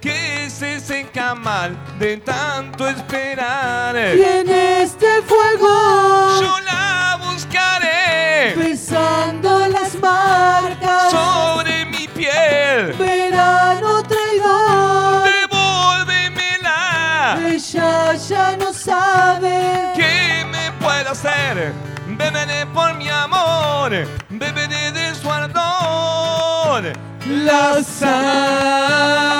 que se seca mal de tanto esperar. Y en este fuego, Yo la buscaré besando las marcas, sobre mi piel. verano traidor. Devuélvemela. Ella ya no sabe ¿Qué me puede hacer? Beberé por mi amor. Beberé de su ardor. la sal.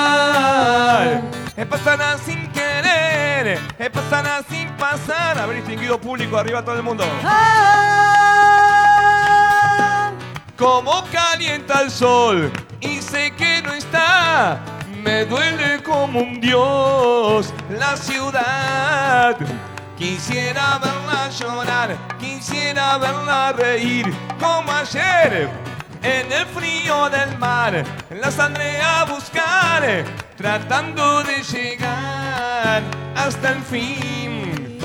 Pasará sin querer. Pasará sin pasar. Haber distinguido público arriba todo el mundo. Ah, Como calienta el sol y sé que no está. Me duele como un dios la ciudad. Quisiera verla llorar, quisiera verla reír como ayer. En el frío del mar la saldré a buscar tratando de llegar hasta el fin.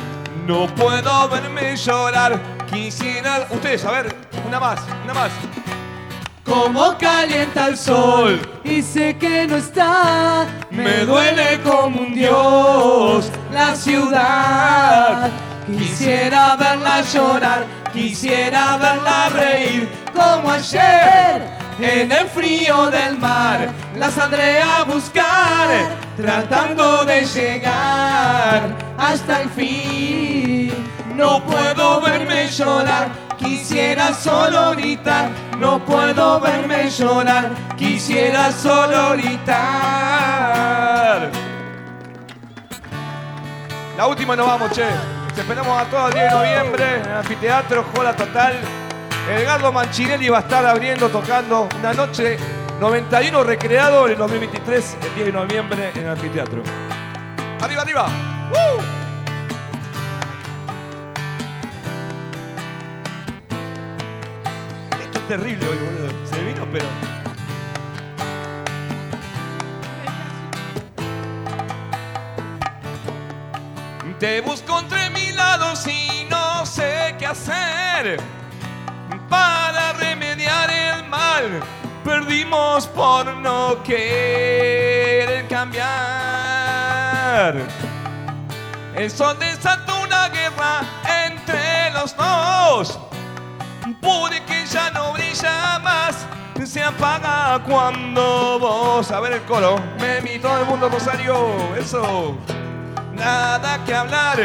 No puedo verme llorar, quisiera... Ustedes, a ver, una más, una más. Como calienta el sol y sé que no está. Me duele como un dios la ciudad. Quisiera verla llorar, quisiera verla reír como ayer. En el frío del mar la saldré a buscar, tratando de llegar hasta el fin. No puedo verme llorar, quisiera solo gritar. No puedo verme llorar, quisiera solo gritar. La última nos vamos, che. Te esperamos a todos el 10 de noviembre en anfiteatro, Jola Total. Edgardo Manchinelli va a estar abriendo, tocando una noche 91 recreado en el 2023, el 10 de noviembre en el anfiteatro. ¡Arriba, arriba! ¡Woo! Esto es terrible hoy, boludo. Se vino, pero. Te busco entre mil lados y no sé qué hacer remediar el mal. Perdimos por no querer cambiar. El sol desató una guerra entre los dos. Pude que ya no brilla más. Se apaga cuando vos. A ver el coro. Me mi todo el mundo Rosario. Eso nada que hablar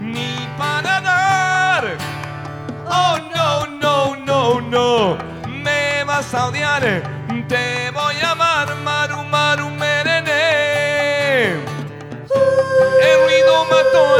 ni para dar. Oh no, no, no, no, me vas a odiar, te voy a amar, Maru, Maru, Merene. El ruido mató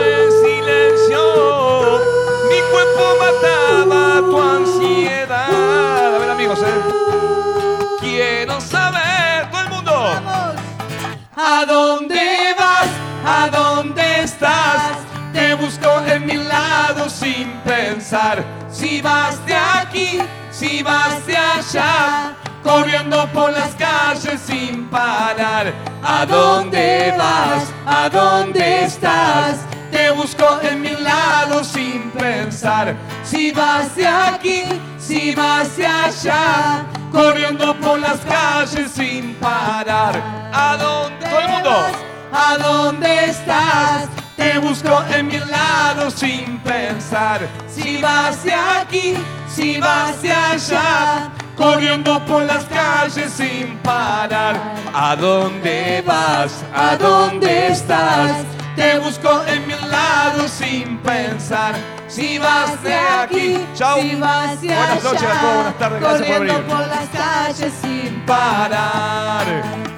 pensar. Si vas de aquí, si vas de allá, corriendo por las calles sin parar. ¿A dónde vas? ¿A dónde estás? Te busco en mi lado sin pensar. Si vas de aquí, si vas de allá, corriendo por las calles sin parar. ¿A dónde Todo el mundo. vas? ¿A dónde estás? Te busco en mi lado sin pensar. Si vas de aquí, si vas de allá, corriendo por las calles sin parar. ¿A dónde vas? ¿A dónde estás? Te busco en mi lado sin pensar. Si vas de aquí, Chao. si vas de Buenas noches a todos, buenas tardes, gracias por corriendo venir. por las calles sin parar.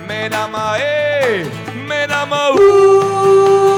Merama, eh, Merama, uh.